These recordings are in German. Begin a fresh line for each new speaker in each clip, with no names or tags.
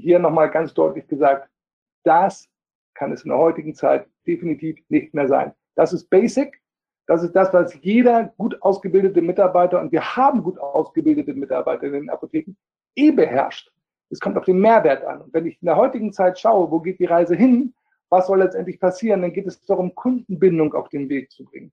hier nochmal ganz deutlich gesagt, das kann es in der heutigen Zeit definitiv nicht mehr sein. Das ist Basic. Das ist das, was jeder gut ausgebildete Mitarbeiter, und wir haben gut ausgebildete Mitarbeiter in den Apotheken, eh beherrscht. Es kommt auf den Mehrwert an. Und wenn ich in der heutigen Zeit schaue, wo geht die Reise hin, was soll letztendlich passieren, dann geht es darum, Kundenbindung auf den Weg zu bringen.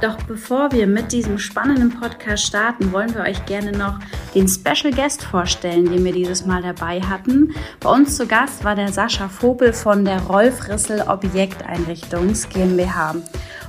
Doch bevor wir mit diesem spannenden Podcast starten, wollen wir euch gerne noch den Special Guest vorstellen, den wir dieses Mal dabei hatten. Bei uns zu Gast war der Sascha Vogel von der Rolf Rissel Objekteinrichtungs GmbH.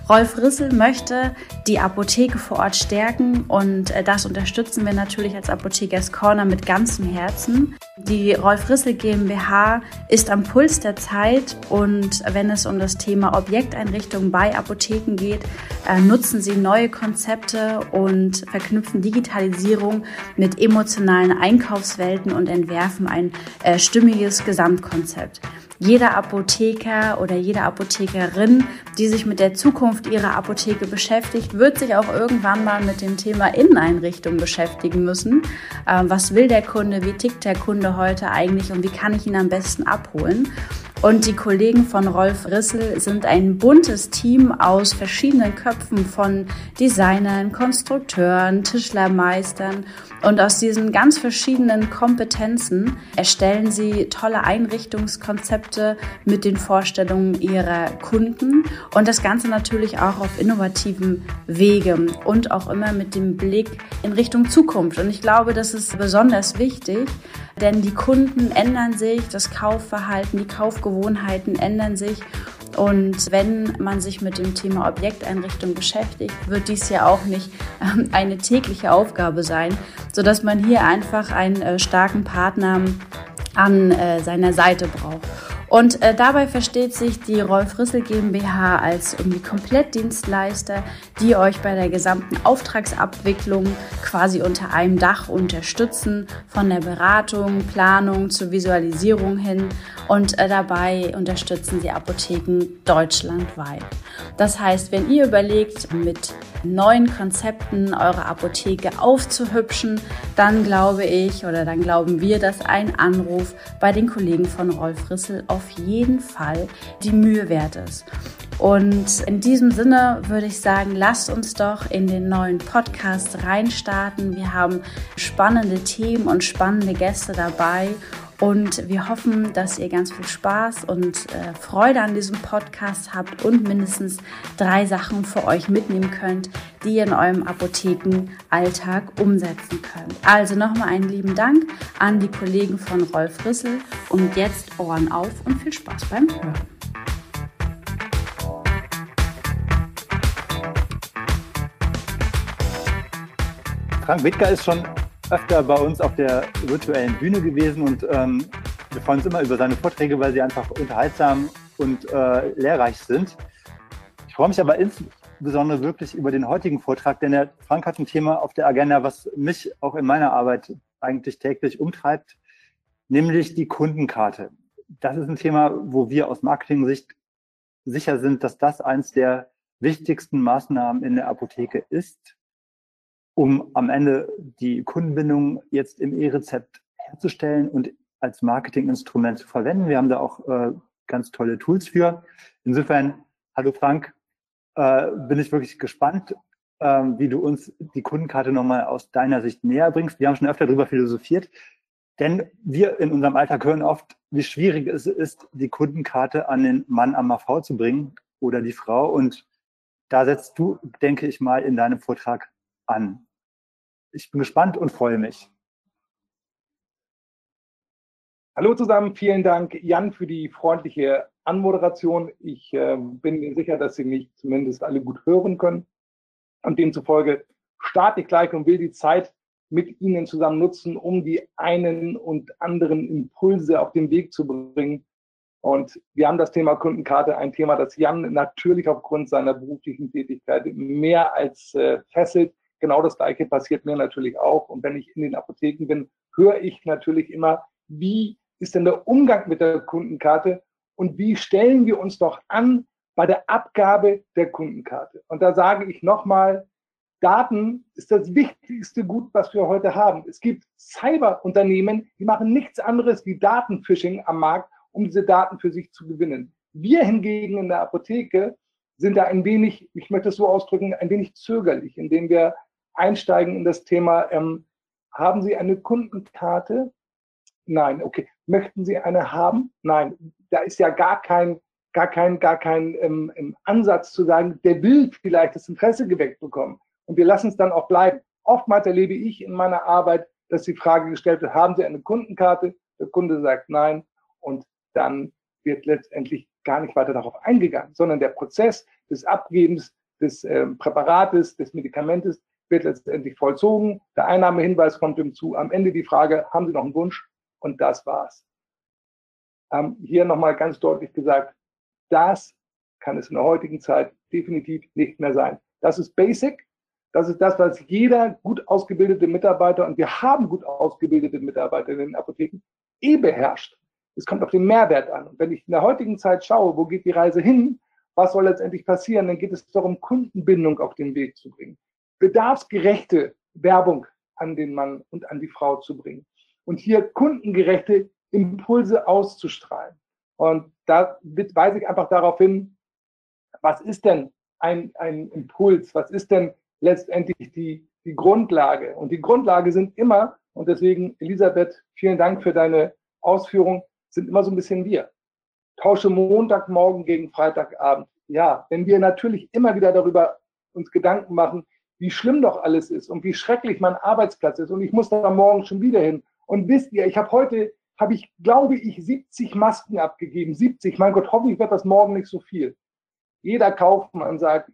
Rolf Rissel möchte die Apotheke vor Ort stärken und äh, das unterstützen wir natürlich als Apothekers Corner mit ganzem Herzen. Die Rolf Rissel GmbH ist am Puls der Zeit und wenn es um das Thema Objekteinrichtung bei Apotheken geht, äh, nutzen sie neue Konzepte und verknüpfen Digitalisierung mit emotionalen Einkaufswelten und entwerfen ein äh, stimmiges Gesamtkonzept jeder Apotheker oder jede Apothekerin, die sich mit der Zukunft ihrer Apotheke beschäftigt, wird sich auch irgendwann mal mit dem Thema Inneneinrichtung beschäftigen müssen. Ähm, was will der Kunde? Wie tickt der Kunde heute eigentlich und wie kann ich ihn am besten abholen? Und die Kollegen von Rolf Rissel sind ein buntes Team aus verschiedenen Köpfen von Designern, Konstrukteuren, Tischlermeistern. Und aus diesen ganz verschiedenen Kompetenzen erstellen sie tolle Einrichtungskonzepte mit den Vorstellungen ihrer Kunden und das Ganze natürlich auch auf innovativen Wege und auch immer mit dem Blick in Richtung Zukunft. Und ich glaube, das ist besonders wichtig, denn die Kunden ändern sich, das Kaufverhalten, die Kaufgewohnheiten ändern sich. Und wenn man sich mit dem Thema Objekteinrichtung beschäftigt, wird dies ja auch nicht ähm, eine tägliche Aufgabe sein, sodass man hier einfach einen äh, starken Partner an äh, seiner Seite braucht. Und äh, dabei versteht sich die Rolf Rissel GmbH als irgendwie Komplettdienstleister, die euch bei der gesamten Auftragsabwicklung quasi unter einem Dach unterstützen, von der Beratung, Planung zur Visualisierung hin und äh, dabei unterstützen sie Apotheken deutschlandweit. Das heißt, wenn ihr überlegt, mit neuen Konzepten eure Apotheke aufzuhübschen, dann glaube ich oder dann glauben wir, dass ein Anruf bei den Kollegen von Rolf Rissel auf jeden Fall die Mühe wert ist. Und in diesem Sinne würde ich sagen, lasst uns doch in den neuen Podcast reinstarten. Wir haben spannende Themen und spannende Gäste dabei und wir hoffen, dass ihr ganz viel Spaß und äh, Freude an diesem Podcast habt und mindestens drei Sachen für euch mitnehmen könnt, die ihr in eurem Apothekenalltag umsetzen könnt. Also nochmal einen lieben Dank an die Kollegen von Rolf Rissel und jetzt Ohren auf und viel Spaß beim Hören.
Frank Wittger ist schon öfter bei uns auf der virtuellen Bühne gewesen und ähm, wir freuen uns immer über seine Vorträge, weil sie einfach unterhaltsam und äh, lehrreich sind. Ich freue mich aber insbesondere wirklich über den heutigen Vortrag, denn der Frank hat ein Thema auf der Agenda, was mich auch in meiner Arbeit eigentlich täglich umtreibt, nämlich die Kundenkarte. Das ist ein Thema, wo wir aus Marketing-Sicht sicher sind, dass das eins der wichtigsten Maßnahmen in der Apotheke ist um am Ende die Kundenbindung jetzt im E-Rezept herzustellen und als Marketinginstrument zu verwenden. Wir haben da auch äh, ganz tolle Tools für. Insofern, hallo Frank, äh, bin ich wirklich gespannt, äh, wie du uns die Kundenkarte nochmal aus deiner Sicht näher bringst. Wir haben schon öfter darüber philosophiert. Denn wir in unserem Alltag hören oft, wie schwierig es ist, die Kundenkarte an den Mann am AV zu bringen oder die Frau. Und da setzt du, denke ich mal, in deinem Vortrag an. Ich bin gespannt und freue mich.
Hallo zusammen, vielen Dank, Jan, für die freundliche Anmoderation. Ich äh, bin mir sicher, dass Sie mich zumindest alle gut hören können. Und demzufolge starte ich gleich und will die Zeit mit Ihnen zusammen nutzen, um die einen und anderen Impulse auf den Weg zu bringen. Und wir haben das Thema Kundenkarte, ein Thema, das Jan natürlich aufgrund seiner beruflichen Tätigkeit mehr als äh, fesselt. Genau das Gleiche passiert mir natürlich auch. Und wenn ich in den Apotheken bin, höre ich natürlich immer, wie ist denn der Umgang mit der Kundenkarte und wie stellen wir uns doch an bei der Abgabe der Kundenkarte. Und da sage ich nochmal, Daten ist das wichtigste Gut, was wir heute haben. Es gibt Cyberunternehmen, die machen nichts anderes wie Datenphishing am Markt, um diese Daten für sich zu gewinnen. Wir hingegen in der Apotheke sind da ein wenig, ich möchte es so ausdrücken, ein wenig zögerlich, indem wir einsteigen in das Thema, ähm, haben Sie eine Kundenkarte? Nein. Okay. Möchten Sie eine haben? Nein. Da ist ja gar kein, gar kein, gar kein ähm, Ansatz zu sagen, der will vielleicht das Interesse geweckt bekommen und wir lassen es dann auch bleiben. Oftmals erlebe ich in meiner Arbeit, dass die Frage gestellt wird, haben Sie eine Kundenkarte? Der Kunde sagt nein und dann wird letztendlich gar nicht weiter darauf eingegangen, sondern der Prozess des Abgebens des äh, Präparates, des Medikamentes wird letztendlich vollzogen. Der Einnahmehinweis kommt hinzu. Am Ende die Frage, haben Sie noch einen Wunsch? Und das war's. Ähm, hier nochmal ganz deutlich gesagt, das kann es in der heutigen Zeit definitiv nicht mehr sein. Das ist Basic. Das ist das, was jeder gut ausgebildete Mitarbeiter, und wir haben gut ausgebildete Mitarbeiter in den Apotheken, eh beherrscht. Es kommt auf den Mehrwert an. Und wenn ich in der heutigen Zeit schaue, wo geht die Reise hin, was soll letztendlich passieren, dann geht es darum, Kundenbindung auf den Weg zu bringen. Bedarfsgerechte Werbung an den Mann und an die Frau zu bringen. Und hier kundengerechte Impulse auszustrahlen. Und da weise ich einfach darauf hin, was ist denn ein, ein Impuls? Was ist denn letztendlich die, die Grundlage. Und die Grundlage sind immer, und deswegen, Elisabeth, vielen Dank für deine Ausführung, sind immer so ein bisschen wir. Tausche Montagmorgen gegen Freitagabend. Ja, wenn wir natürlich immer wieder darüber uns Gedanken machen, wie schlimm doch alles ist und wie schrecklich mein Arbeitsplatz ist und ich muss da morgen schon wieder hin. Und wisst ihr, ich habe heute, habe ich, glaube ich, 70 Masken abgegeben. 70. Mein Gott, hoffentlich wird das morgen nicht so viel. Jeder Kaufmann sagt,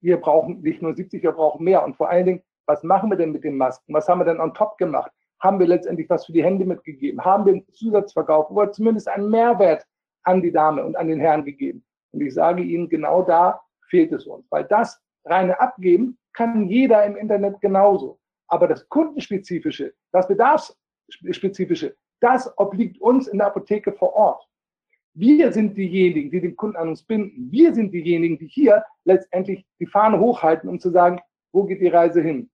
wir brauchen nicht nur 70, wir brauchen mehr. Und vor allen Dingen, was machen wir denn mit den Masken? Was haben wir denn on top gemacht? Haben wir letztendlich was für die Hände mitgegeben? Haben wir einen Zusatzverkauf oder zumindest einen Mehrwert an die Dame und an den Herrn gegeben? Und ich sage Ihnen, genau da fehlt es uns, weil das reine Abgeben kann jeder im Internet genauso. Aber das Kundenspezifische, das Bedarfsspezifische, das obliegt uns in der Apotheke vor Ort. Wir sind diejenigen, die den Kunden an uns binden. Wir sind diejenigen, die hier letztendlich die Fahne hochhalten, um zu sagen, wo geht die Reise hin?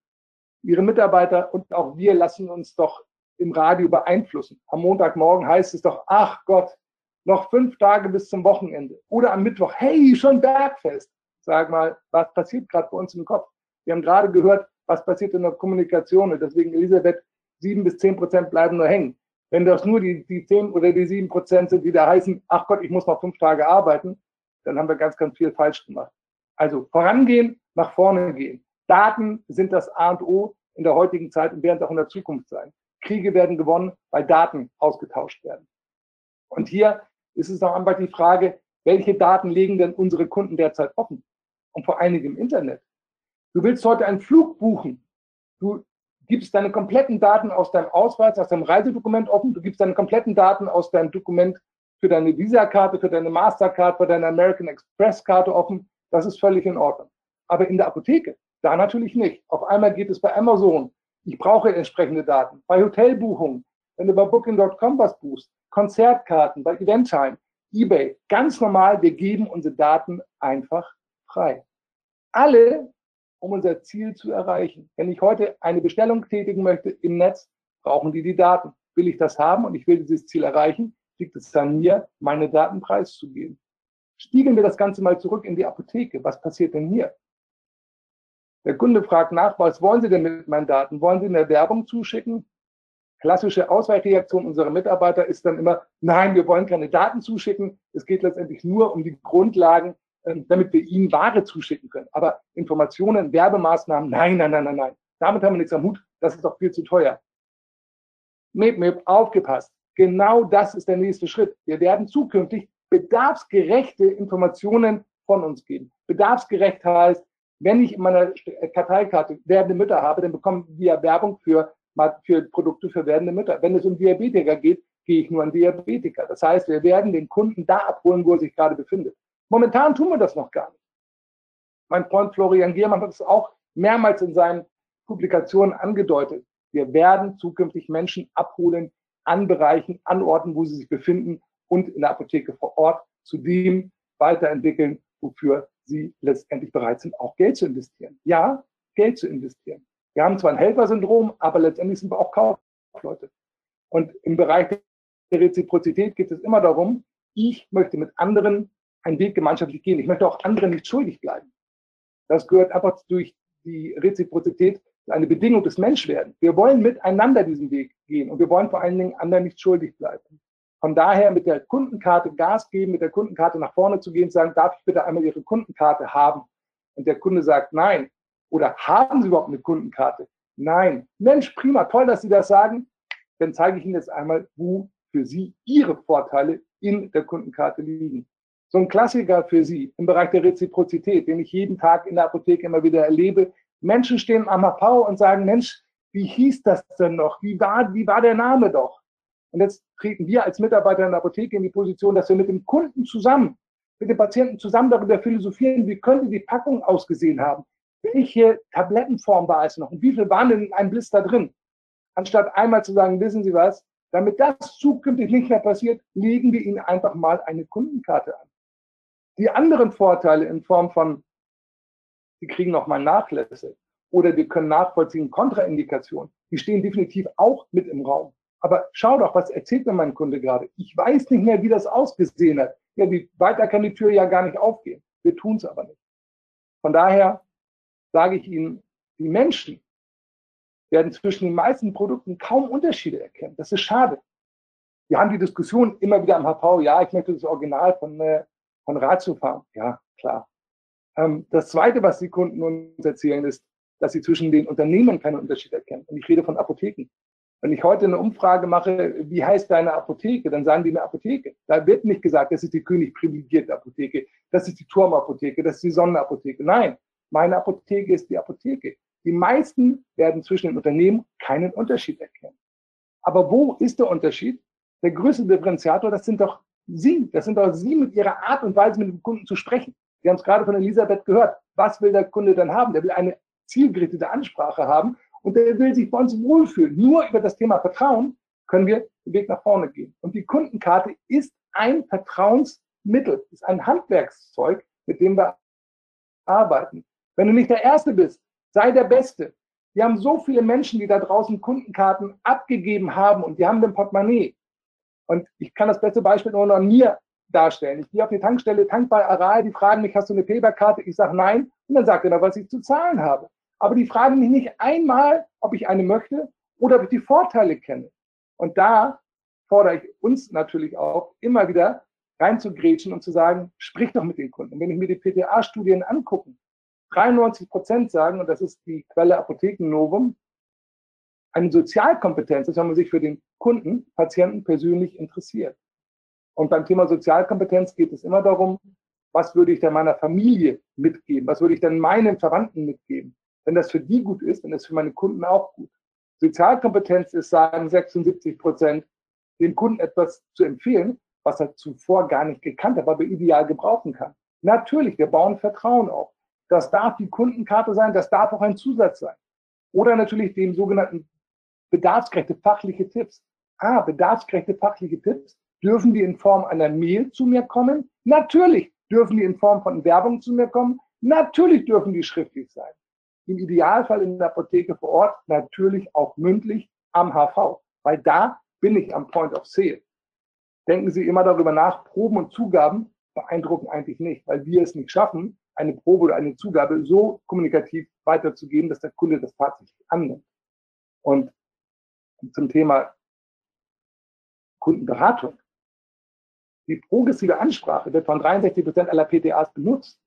Ihre Mitarbeiter und auch wir lassen uns doch im Radio beeinflussen. Am Montagmorgen heißt es doch, ach Gott, noch fünf Tage bis zum Wochenende. Oder am Mittwoch, hey, schon Bergfest. Sag mal, was passiert gerade bei uns im Kopf? Wir haben gerade gehört, was passiert in der Kommunikation. Und deswegen, Elisabeth, sieben bis zehn Prozent bleiben nur hängen. Wenn das nur die, die 10 oder die 7 Prozent sind, die da heißen, ach Gott, ich muss noch fünf Tage arbeiten, dann haben wir ganz, ganz viel falsch gemacht. Also vorangehen, nach vorne gehen. Daten sind das A und O in der heutigen Zeit und werden auch in der Zukunft sein. Kriege werden gewonnen, weil Daten ausgetauscht werden. Und hier ist es noch einmal die Frage, welche Daten legen denn unsere Kunden derzeit offen? Und vor allen Dingen im Internet. Du willst heute einen Flug buchen. Du gibst deine kompletten Daten aus deinem Ausweis, aus deinem Reisedokument offen, du gibst deine kompletten Daten aus deinem Dokument für deine Visa-Karte, für deine Mastercard, für deine American Express-Karte offen. Das ist völlig in Ordnung. Aber in der Apotheke, da natürlich nicht. Auf einmal geht es bei Amazon. Ich brauche entsprechende Daten. Bei Hotelbuchungen, wenn du bei Booking.com was buchst, Konzertkarten, bei Eventtime, eBay, ganz normal, wir geben unsere Daten einfach frei. Alle um unser Ziel zu erreichen. Wenn ich heute eine Bestellung tätigen möchte im Netz, brauchen die die Daten. Will ich das haben und ich will dieses Ziel erreichen, liegt es an mir, meine Daten preiszugeben. Spiegeln wir das Ganze mal zurück in die Apotheke. Was passiert denn hier? Der Kunde fragt nach, was wollen Sie denn mit meinen Daten? Wollen Sie eine Werbung zuschicken? klassische Ausweichreaktion unserer Mitarbeiter ist dann immer, nein, wir wollen keine Daten zuschicken. Es geht letztendlich nur um die Grundlagen, damit wir ihnen Ware zuschicken können. Aber Informationen, Werbemaßnahmen, nein, nein, nein, nein, nein. Damit haben wir nichts am Hut. Das ist doch viel zu teuer. Mip, Mip, aufgepasst. Genau das ist der nächste Schritt. Wir werden zukünftig bedarfsgerechte Informationen von uns geben. Bedarfsgerecht heißt, wenn ich in meiner Karteikarte werdende Mütter habe, dann bekommen wir Werbung für, für Produkte für werdende Mütter. Wenn es um Diabetiker geht, gehe ich nur an Diabetiker. Das heißt, wir werden den Kunden da abholen, wo er sich gerade befindet. Momentan tun wir das noch gar nicht. Mein Freund Florian Giermann hat es auch mehrmals in seinen Publikationen angedeutet. Wir werden zukünftig Menschen abholen an Bereichen, an Orten, wo sie sich befinden und in der Apotheke vor Ort zu dem weiterentwickeln, wofür sie letztendlich bereit sind, auch Geld zu investieren. Ja, Geld zu investieren. Wir haben zwar ein Helfersyndrom, aber letztendlich sind wir auch Kaufleute. Und im Bereich der Reziprozität geht es immer darum, ich möchte mit anderen einen Weg gemeinschaftlich gehen. Ich möchte auch anderen nicht schuldig bleiben. Das gehört einfach durch die Reziprozität eine Bedingung des Menschwerdens. Wir wollen miteinander diesen Weg gehen und wir wollen vor allen Dingen anderen nicht schuldig bleiben. Von daher mit der Kundenkarte Gas geben, mit der Kundenkarte nach vorne zu gehen, sagen, darf ich bitte einmal Ihre Kundenkarte haben? Und der Kunde sagt nein. Oder haben Sie überhaupt eine Kundenkarte? Nein. Mensch, prima, toll, dass Sie das sagen. Dann zeige ich Ihnen jetzt einmal, wo für Sie Ihre Vorteile in der Kundenkarte liegen. So ein Klassiker für Sie im Bereich der Reziprozität, den ich jeden Tag in der Apotheke immer wieder erlebe. Menschen stehen am Pau und sagen, Mensch, wie hieß das denn noch? Wie war, wie war der Name doch? Und jetzt treten wir als Mitarbeiter in der Apotheke in die Position, dass wir mit dem Kunden zusammen, mit dem Patienten zusammen darüber philosophieren, wie könnte die Packung ausgesehen haben? Welche Tablettenform war es noch? Und wie viel waren denn in einem Blister drin? Anstatt einmal zu sagen, wissen Sie was, damit das zukünftig nicht mehr passiert, legen wir Ihnen einfach mal eine Kundenkarte an. Die anderen Vorteile in Form von, Sie kriegen noch mal Nachlässe oder wir können nachvollziehen Kontraindikationen, die stehen definitiv auch mit im Raum. Aber schau doch, was erzählt mir mein Kunde gerade? Ich weiß nicht mehr, wie das ausgesehen hat. Ja, wie, weiter kann die Tür ja gar nicht aufgehen. Wir tun es aber nicht. Von daher sage ich Ihnen, die Menschen werden zwischen den meisten Produkten kaum Unterschiede erkennen. Das ist schade. Wir haben die Diskussion immer wieder am HV, ja, ich möchte das Original von, äh, von Ratio fahren. Ja, klar. Ähm, das Zweite, was die Kunden uns erzählen, ist, dass sie zwischen den Unternehmen keine Unterschiede erkennen. Und ich rede von Apotheken. Wenn ich heute eine Umfrage mache, wie heißt deine Apotheke, dann sagen die eine Apotheke. Da wird nicht gesagt, das ist die König privilegierte Apotheke, das ist die Turmapotheke, das ist die Sonnenapotheke. Nein, meine Apotheke ist die Apotheke. Die meisten werden zwischen den Unternehmen keinen Unterschied erkennen. Aber wo ist der Unterschied? Der größte Differenziator, das sind doch Sie. Das sind doch Sie mit Ihrer Art und Weise, mit dem Kunden zu sprechen. Wir haben es gerade von Elisabeth gehört. Was will der Kunde dann haben? Der will eine zielgerichtete Ansprache haben und der will sich bei uns wohlfühlen. Nur über das Thema Vertrauen können wir den Weg nach vorne gehen. Und die Kundenkarte ist ein Vertrauensmittel, ist ein Handwerkszeug, mit dem wir arbeiten. Wenn du nicht der Erste bist, sei der Beste. Wir haben so viele Menschen, die da draußen Kundenkarten abgegeben haben und die haben den Portemonnaie. Und ich kann das beste Beispiel nur noch an mir darstellen. Ich gehe auf die Tankstelle, tank bei Aral, die fragen mich, hast du eine Paperkarte? Ich sage nein. Und dann sagt er noch, was ich zu zahlen habe. Aber die fragen mich nicht einmal, ob ich eine möchte oder ob ich die Vorteile kenne. Und da fordere ich uns natürlich auch immer wieder reinzugrätschen und zu sagen, sprich doch mit den Kunden. Und wenn ich mir die PTA-Studien angucke, 93 Prozent sagen, und das ist die Quelle Apotheken Novum, eine Sozialkompetenz ist, wenn man sich für den Kunden, Patienten persönlich interessiert. Und beim Thema Sozialkompetenz geht es immer darum, was würde ich denn meiner Familie mitgeben? Was würde ich denn meinen Verwandten mitgeben? Wenn das für die gut ist, dann ist für meine Kunden auch gut. Sozialkompetenz ist, sagen 76 Prozent, dem Kunden etwas zu empfehlen, was er zuvor gar nicht gekannt hat, aber ideal gebrauchen kann. Natürlich, wir bauen Vertrauen auf. Das darf die Kundenkarte sein, das darf auch ein Zusatz sein. Oder natürlich dem sogenannten bedarfsgerechte fachliche Tipps. Ah, bedarfsgerechte fachliche Tipps. Dürfen die in Form einer Mail zu mir kommen? Natürlich. Dürfen die in Form von Werbung zu mir kommen? Natürlich dürfen die schriftlich sein im Idealfall in der Apotheke vor Ort, natürlich auch mündlich am HV, weil da bin ich am Point of Sale. Denken Sie immer darüber nach, Proben und Zugaben beeindrucken eigentlich nicht, weil wir es nicht schaffen, eine Probe oder eine Zugabe so kommunikativ weiterzugeben, dass der Kunde das tatsächlich annimmt. Und zum Thema Kundenberatung. Die progressive Ansprache wird von 63 Prozent aller PTAs benutzt.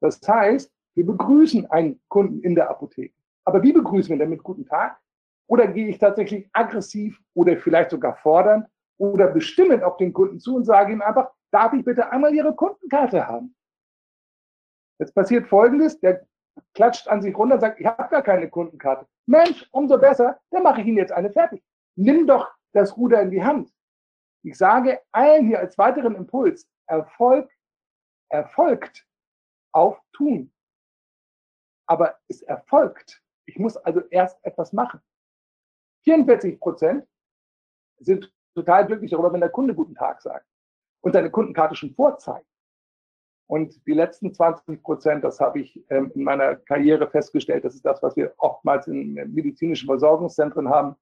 Das heißt, wir begrüßen einen Kunden in der Apotheke. Aber wie begrüßen wir denn mit guten Tag? Oder gehe ich tatsächlich aggressiv oder vielleicht sogar fordernd oder bestimmend auf den Kunden zu und sage ihm einfach, darf ich bitte einmal Ihre Kundenkarte haben? Jetzt passiert Folgendes, der klatscht an sich runter und sagt, ich habe gar keine Kundenkarte. Mensch, umso besser, dann mache ich Ihnen jetzt eine fertig. Nimm doch das Ruder in die Hand. Ich sage allen hier als weiteren Impuls, Erfolg erfolgt auf Tun. Aber es erfolgt. Ich muss also erst etwas machen. 44 Prozent sind total glücklich darüber, wenn der Kunde guten Tag sagt und seine Kundenkarte schon vorzeigt. Und die letzten 20 Prozent, das habe ich ähm, in meiner Karriere festgestellt, das ist das, was wir oftmals in medizinischen Versorgungszentren haben.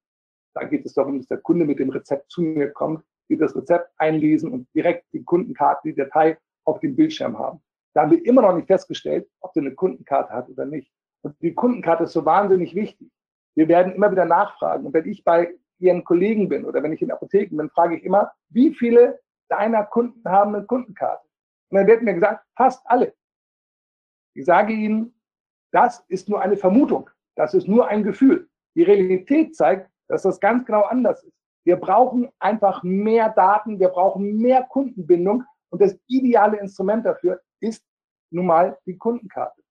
Da geht es darum, dass der Kunde mit dem Rezept zu mir kommt, wir das Rezept einlesen und direkt die Kundenkarte, die Datei auf dem Bildschirm haben. Da haben wir immer noch nicht festgestellt, ob der eine Kundenkarte hat oder nicht. Und die Kundenkarte ist so wahnsinnig wichtig. Wir werden immer wieder nachfragen. Und wenn ich bei Ihren Kollegen bin oder wenn ich in Apotheken bin, frage ich immer, wie viele deiner Kunden haben eine Kundenkarte? Und dann wird mir gesagt, fast alle. Ich sage Ihnen, das ist nur eine Vermutung. Das ist nur ein Gefühl. Die Realität zeigt, dass das ganz genau anders ist. Wir brauchen einfach mehr Daten, wir brauchen mehr Kundenbindung und das ideale Instrument dafür ist nun mal die Kundenkarte.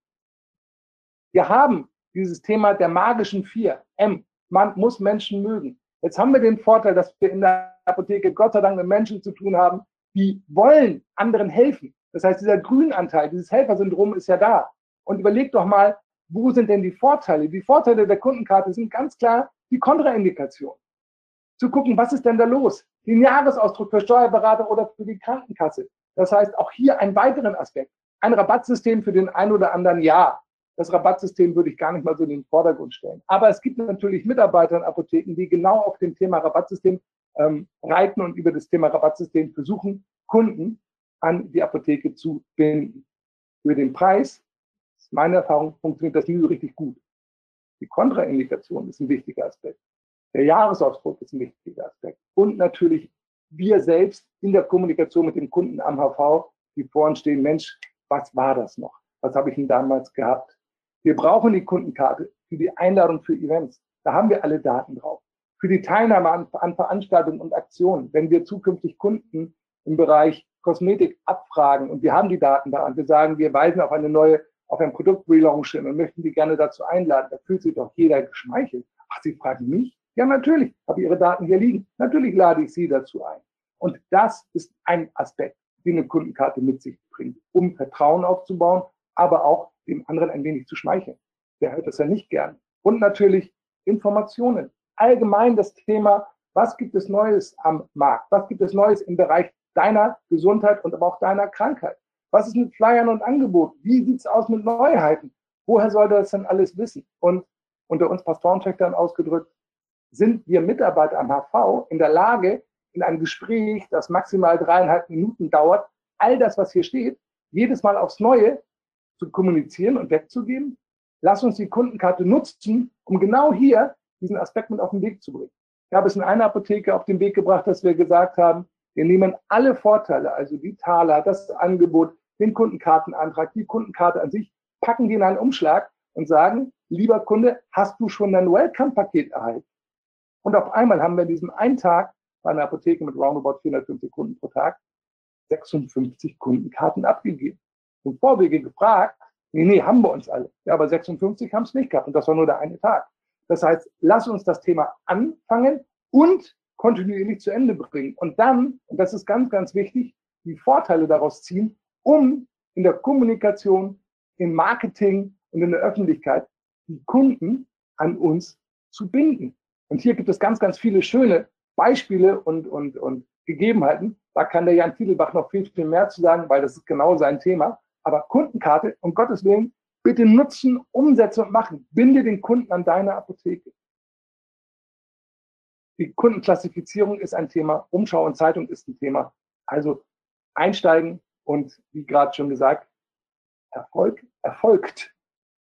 Wir haben dieses Thema der magischen vier, M, man muss Menschen mögen. Jetzt haben wir den Vorteil, dass wir in der Apotheke Gott sei Dank mit Menschen zu tun haben, die wollen anderen helfen. Das heißt, dieser Grünanteil, dieses Helfersyndrom ist ja da. Und überleg doch mal, wo sind denn die Vorteile? Die Vorteile der Kundenkarte sind ganz klar die Kontraindikation zu gucken, was ist denn da los? Den Jahresausdruck für Steuerberater oder für die Krankenkasse. Das heißt, auch hier einen weiteren Aspekt. Ein Rabattsystem für den einen oder anderen ja. Das Rabattsystem würde ich gar nicht mal so in den Vordergrund stellen. Aber es gibt natürlich Mitarbeiter in Apotheken, die genau auf dem Thema Rabattsystem ähm, reiten und über das Thema Rabattsystem versuchen, Kunden an die Apotheke zu binden. Über den Preis, ist meine Erfahrung, funktioniert das nie so richtig gut. Die Kontraindikation ist ein wichtiger Aspekt. Der Jahresausdruck ist ein wichtiger Aspekt. Und natürlich wir selbst in der Kommunikation mit dem Kunden am HV, die vor uns stehen, Mensch, was war das noch? Was habe ich denn damals gehabt? Wir brauchen die Kundenkarte für die Einladung für Events. Da haben wir alle Daten drauf. Für die Teilnahme an, an Veranstaltungen und Aktionen, wenn wir zukünftig Kunden im Bereich Kosmetik abfragen und wir haben die Daten da und wir sagen, wir weisen auf eine neue, auf ein Produkt Relaunch hin und möchten die gerne dazu einladen, da fühlt sich doch jeder geschmeichelt. Ach, Sie fragen mich? Ja, natürlich, habe Ihre Daten hier liegen. Natürlich lade ich Sie dazu ein. Und das ist ein Aspekt, den eine Kundenkarte mit sich bringt, um Vertrauen aufzubauen, aber auch dem anderen ein wenig zu schmeicheln. Der hört das ja nicht gern. Und natürlich Informationen. Allgemein das Thema, was gibt es Neues am Markt? Was gibt es Neues im Bereich deiner Gesundheit und aber auch deiner Krankheit? Was ist mit Flyern und Angeboten? Wie sieht es aus mit Neuheiten? Woher soll das denn alles wissen? Und unter uns Pastorentöchtern ausgedrückt, sind wir Mitarbeiter am HV in der Lage, in einem Gespräch, das maximal dreieinhalb Minuten dauert, all das, was hier steht, jedes Mal aufs Neue zu kommunizieren und wegzugeben? Lass uns die Kundenkarte nutzen, um genau hier diesen Aspekt mit auf den Weg zu bringen. Ich habe es in einer Apotheke auf den Weg gebracht, dass wir gesagt haben, wir nehmen alle Vorteile, also die Taler, das Angebot, den Kundenkartenantrag, die Kundenkarte an sich, packen die in einen Umschlag und sagen, lieber Kunde, hast du schon dein Welcome-Paket erhalten? Und auf einmal haben wir in diesem einen Tag bei einer Apotheke mit roundabout 450 Kunden pro Tag 56 Kundenkarten abgegeben. Im Vorwege gefragt, nee, nee, haben wir uns alle. Ja, aber 56 haben es nicht gehabt und das war nur der eine Tag. Das heißt, lass uns das Thema anfangen und kontinuierlich zu Ende bringen. Und dann, und das ist ganz, ganz wichtig, die Vorteile daraus ziehen, um in der Kommunikation, im Marketing und in der Öffentlichkeit die Kunden an uns zu binden. Und hier gibt es ganz, ganz viele schöne Beispiele und, und, und Gegebenheiten. Da kann der Jan Tiedelbach noch viel, viel mehr zu sagen, weil das ist genau sein Thema. Aber Kundenkarte, um Gottes Willen, bitte nutzen, umsetzen und machen. Binde den Kunden an deine Apotheke. Die Kundenklassifizierung ist ein Thema, Umschau und Zeitung ist ein Thema. Also einsteigen und wie gerade schon gesagt, Erfolg erfolgt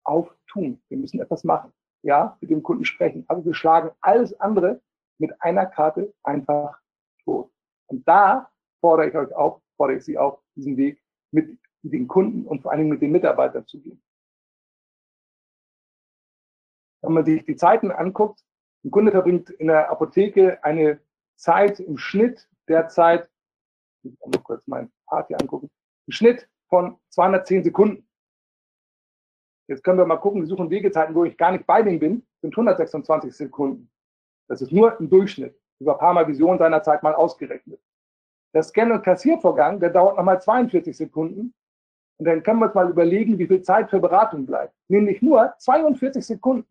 auf tun. Wir müssen etwas machen ja, mit dem Kunden sprechen. Aber wir schlagen alles andere mit einer Karte einfach tot. Und da fordere ich euch auf, fordere ich Sie auf, diesen Weg mit den Kunden und vor Dingen mit den Mitarbeitern zu gehen. Wenn man sich die Zeiten anguckt, ein Kunde verbringt in der Apotheke eine Zeit im Schnitt derzeit, ich muss mal kurz mein Part hier angucken, im Schnitt von 210 Sekunden. Jetzt können wir mal gucken, wir suchen Wegezeiten, wo ich gar nicht bei denen bin, sind 126 Sekunden. Das ist nur ein Durchschnitt, über Vision seiner Zeit mal ausgerechnet. Der Scan- und Kassiervorgang, der dauert nochmal 42 Sekunden. Und dann können wir uns mal überlegen, wie viel Zeit für Beratung bleibt. Nämlich nur 42 Sekunden.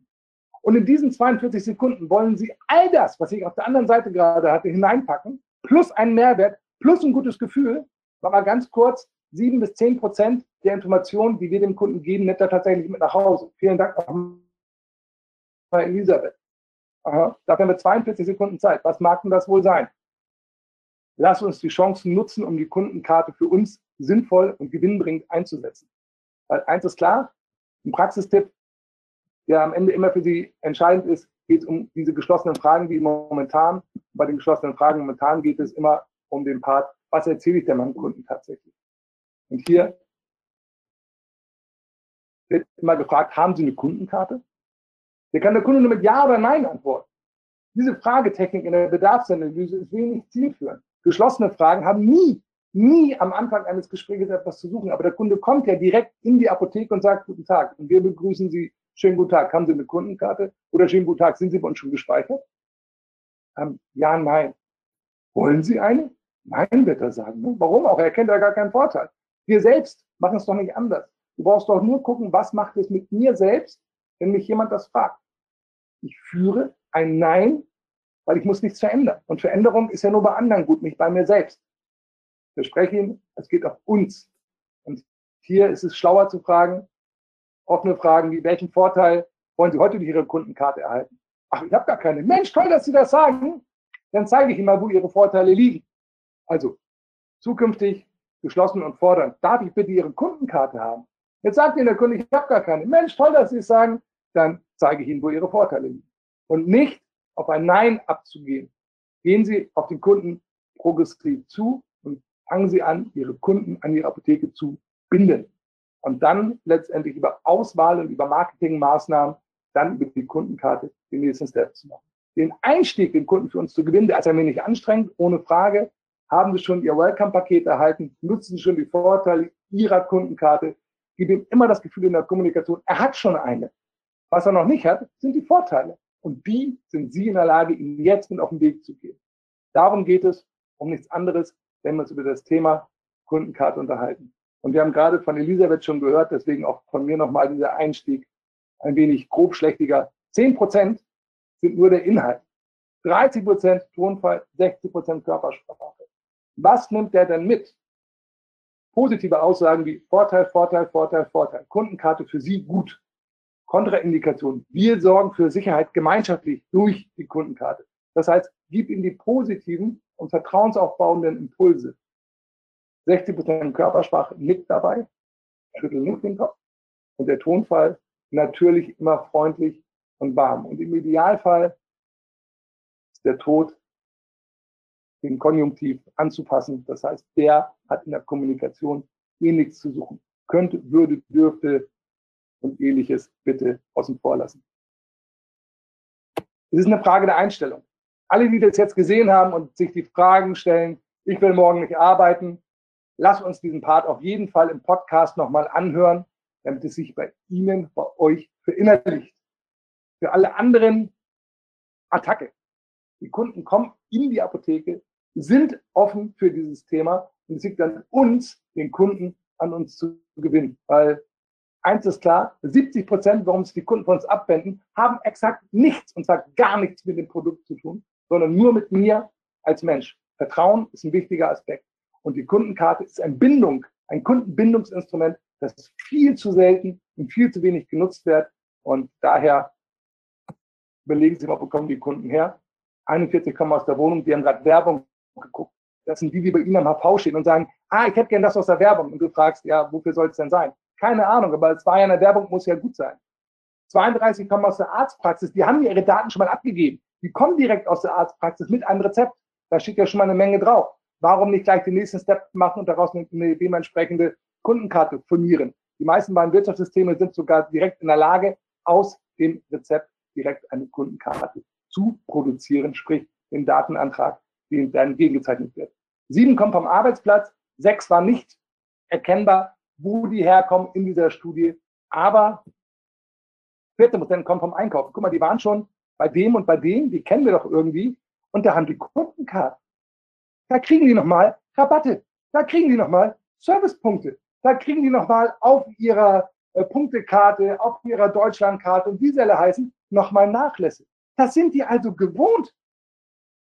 Und in diesen 42 Sekunden wollen Sie all das, was ich auf der anderen Seite gerade hatte, hineinpacken, plus einen Mehrwert, plus ein gutes Gefühl. Mal ganz kurz, sieben bis zehn Prozent der Informationen, die wir dem Kunden geben, nimmt er tatsächlich mit nach Hause. Vielen Dank nochmal, Elisabeth. Aha, dafür haben wir 42 Sekunden Zeit. Was mag denn das wohl sein? Lass uns die Chancen nutzen, um die Kundenkarte für uns sinnvoll und gewinnbringend einzusetzen. Weil eins ist klar, ein Praxistipp, der am Ende immer für Sie entscheidend ist, geht es um diese geschlossenen Fragen, die momentan, bei den geschlossenen Fragen momentan geht es immer um den Part, was erzähle ich denn meinem Kunden tatsächlich? Und hier wird immer gefragt, haben Sie eine Kundenkarte? Hier kann der Kunde nur mit Ja oder Nein antworten. Diese Fragetechnik in der Bedarfsanalyse ist wenig zielführend. Geschlossene Fragen haben nie, nie am Anfang eines Gesprächs etwas zu suchen. Aber der Kunde kommt ja direkt in die Apotheke und sagt Guten Tag. Und wir begrüßen Sie. Schönen guten Tag. Haben Sie eine Kundenkarte? Oder schönen guten Tag. Sind Sie bei uns schon gespeichert? Ähm, ja, nein. Wollen Sie eine? Nein, wird er sagen. Ne? Warum auch? Er kennt ja gar keinen Vorteil. Wir selbst machen es doch nicht anders. Du brauchst doch nur gucken, was macht es mit mir selbst, wenn mich jemand das fragt. Ich führe ein Nein, weil ich muss nichts verändern. Und Veränderung ist ja nur bei anderen gut, nicht bei mir selbst. Ich verspreche Ihnen, es geht auf uns. Und hier ist es schlauer zu fragen, offene Fragen wie, welchen Vorteil wollen Sie heute durch Ihre Kundenkarte erhalten? Ach, ich habe gar keine. Mensch, toll, dass Sie das sagen. Dann zeige ich Ihnen mal, wo Ihre Vorteile liegen. Also, zukünftig geschlossen und fordern. Darf ich bitte Ihre Kundenkarte haben? Jetzt sagt Ihnen der Kunde, ich habe gar keine. Mensch, toll, dass Sie es sagen. Dann zeige ich Ihnen, wo Ihre Vorteile liegen. Und nicht auf ein Nein abzugehen. Gehen Sie auf den Kunden progressiv zu und fangen Sie an, Ihre Kunden an Ihre Apotheke zu binden. Und dann letztendlich über Auswahl und über Marketingmaßnahmen dann über die Kundenkarte den nächsten Step zu machen. Den Einstieg, den Kunden für uns zu gewinnen, der ist ein wenig anstrengend, ohne Frage. Haben Sie schon Ihr Welcome-Paket erhalten? Nutzen Sie schon die Vorteile Ihrer Kundenkarte? Gib ihm immer das Gefühl in der Kommunikation, er hat schon eine. Was er noch nicht hat, sind die Vorteile. Und die sind Sie in der Lage, Ihnen jetzt mit auf den Weg zu geben. Darum geht es, um nichts anderes, wenn wir uns über das Thema Kundenkarte unterhalten. Und wir haben gerade von Elisabeth schon gehört, deswegen auch von mir nochmal dieser Einstieg ein wenig grobschlächtiger. Zehn Prozent sind nur der Inhalt. 30 Prozent Tonfall, 60 Prozent Körpersprache. Was nimmt der denn mit? Positive Aussagen wie Vorteil, Vorteil, Vorteil, Vorteil. Kundenkarte für Sie gut. Kontraindikation. Wir sorgen für Sicherheit gemeinschaftlich durch die Kundenkarte. Das heißt, gib ihm die positiven und vertrauensaufbauenden Impulse. 60 Prozent Körpersprache mit dabei, schüttel nicht den Kopf. Und der Tonfall natürlich immer freundlich und warm. Und im Idealfall ist der Tod den Konjunktiv anzupassen. Das heißt, der hat in der Kommunikation eh nichts zu suchen. Könnte, würde, dürfte, und ähnliches bitte außen vor lassen. Es ist eine Frage der Einstellung. Alle, die das jetzt gesehen haben und sich die Fragen stellen, ich will morgen nicht arbeiten, lass uns diesen Part auf jeden Fall im Podcast nochmal anhören, damit es sich bei Ihnen, bei euch verinnerlicht. Für alle anderen Attacke. Die Kunden kommen in die Apotheke, sind offen für dieses Thema und es liegt an uns, den Kunden an uns zu gewinnen, weil eins ist klar, 70 Prozent, warum sich die Kunden von uns abwenden, haben exakt nichts und zwar gar nichts mit dem Produkt zu tun, sondern nur mit mir als Mensch. Vertrauen ist ein wichtiger Aspekt. Und die Kundenkarte ist eine Bindung, ein Kundenbindungsinstrument, das viel zu selten und viel zu wenig genutzt wird. Und daher überlegen Sie mal, wo kommen die Kunden her? 41 kommen aus der Wohnung, die haben gerade Werbung geguckt. Das sind die, die bei Ihnen am HV stehen und sagen, ah, ich hätte gern das aus der Werbung. Und du fragst, ja, wofür soll es denn sein? Keine Ahnung, aber zwei Jahre in der Werbung muss ja gut sein. 32 kommen aus der Arztpraxis, die haben ihre Daten schon mal abgegeben. die kommen direkt aus der Arztpraxis mit einem Rezept. Da steht ja schon mal eine Menge drauf. Warum nicht gleich den nächsten Step machen und daraus eine, eine dementsprechende Kundenkarte formieren? Die meisten beiden Wirtschaftssysteme sind sogar direkt in der Lage, aus dem Rezept direkt eine Kundenkarte zu produzieren, sprich den Datenantrag, den dann gegengezeichnet wird. Sieben kommen vom Arbeitsplatz, sechs war nicht erkennbar, wo die herkommen in dieser Studie. Aber vierte Prozent kommen vom Einkaufen. Guck mal, die waren schon bei dem und bei dem, die kennen wir doch irgendwie. Und da haben die Kundenkarte. Da kriegen die nochmal Rabatte. Da kriegen die nochmal Servicepunkte. Da kriegen die nochmal auf ihrer äh, Punktekarte, auf ihrer Deutschlandkarte und wie sie alle heißen, nochmal Nachlässe. Das sind die also gewohnt.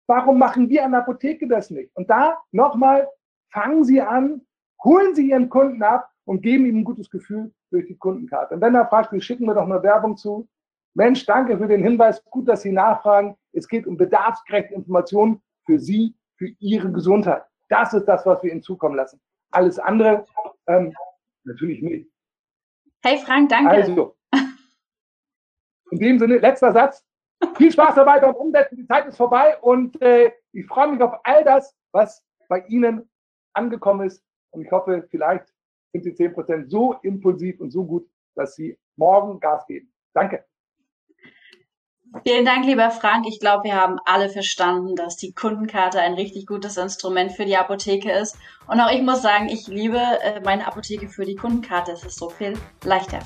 Warum machen wir an der Apotheke das nicht? Und da nochmal, fangen Sie an, holen Sie Ihren Kunden ab und geben ihm ein gutes Gefühl durch die Kundenkarte. Und wenn er fragt, wie schicken wir doch eine Werbung zu? Mensch, danke für den Hinweis. Gut, dass Sie nachfragen. Es geht um bedarfsgerechte Informationen für Sie, für Ihre Gesundheit. Das ist das, was wir Ihnen zukommen lassen. Alles andere ähm, natürlich nicht.
Hey Frank, danke. Also,
in dem Sinne, letzter Satz. Viel Spaß dabei beim Umsetzen. Die Zeit ist vorbei und äh, ich freue mich auf all das, was bei Ihnen angekommen ist. Und ich hoffe, vielleicht sind die 10% so impulsiv und so gut, dass Sie morgen Gas geben. Danke.
Vielen Dank, lieber Frank. Ich glaube, wir haben alle verstanden, dass die Kundenkarte ein richtig gutes Instrument für die Apotheke ist. Und auch ich muss sagen, ich liebe äh, meine Apotheke für die Kundenkarte. Es ist so viel leichter.